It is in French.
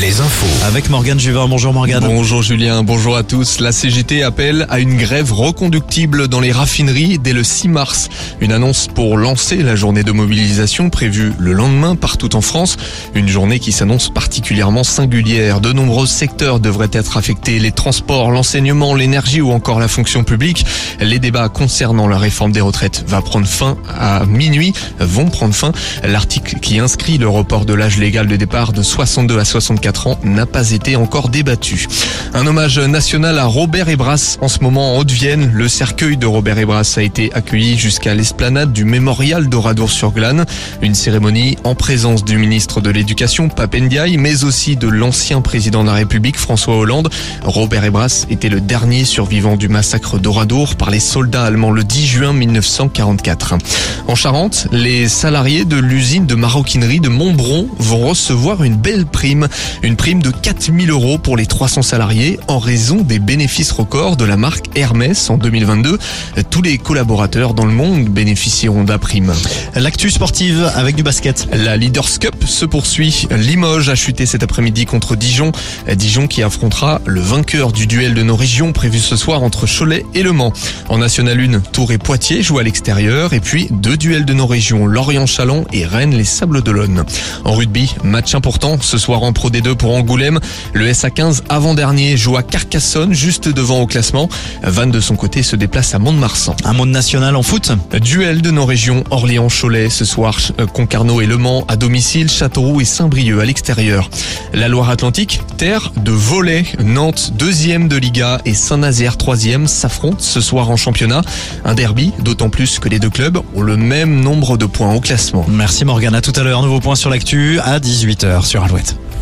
Les infos. Avec Morgane Juvin. Bonjour Morgane. Bonjour Julien, bonjour à tous. La CGT appelle à une grève reconductible dans les raffineries dès le 6 mars. Une annonce pour lancer la journée de mobilisation prévue le lendemain partout en France. Une journée qui s'annonce particulièrement singulière. De nombreux secteurs devraient être affectés. Les transports, l'enseignement, l'énergie ou encore la fonction publique. Les débats concernant la réforme des retraites va prendre fin à minuit, vont prendre fin. L'article qui inscrit le report de l'âge légal de départ de 62 à 64 ans n'a pas été encore débattu. Un hommage national à Robert Ebras en ce moment en Haute-Vienne. Le cercueil de Robert Ebras a été accueilli jusqu'à l'esplanade du mémorial d'Oradour-sur-Glane. Une cérémonie en présence du ministre de l'Éducation, Papendiaï, mais aussi de l'ancien président de la République, François Hollande. Robert Ebras était le dernier survivant du massacre d'Oradour par les soldats allemands le 10 juin 1944. En Charente, les salariés de l'usine de maroquinerie de Montbron vont recevoir une belle prime. Une prime de 4000 euros pour les 300 salariés en raison des bénéfices records de la marque Hermès en 2022. Tous les collaborateurs dans le monde bénéficieront la prime. L'actu sportive avec du basket. La Leaders Cup se poursuit. Limoges a chuté cet après-midi contre Dijon. Dijon qui affrontera le vainqueur du duel de nos régions prévu ce soir entre Cholet et Le Mans. En National 1, Tours et Poitiers jouent à l'extérieur et puis deux duels de nos régions, Lorient-Chalon et Rennes les Sables d'Olonne. En rugby, match important ce soir en Pro D2 pour Angoulême. Le SA15 avant-dernier joue à Carcassonne juste devant au classement. Vannes de son côté se déplace à Mont-de-Marsan. Un monde national en foot. Duel de nos régions Orléans-Cholet ce soir, Concarneau et Le Mans à domicile, Châteauroux et Saint-Brieuc à l'extérieur. La Loire-Atlantique, terre de volet. Nantes, deuxième de Liga et Saint-Nazaire, troisième, s'affrontent ce soir en championnat. Un derby, d'autant plus que les deux clubs ont le même nombre de points au classement. Merci Morgane. À tout à l'heure. Nouveau point sur l'actu à 18h sur Alouette.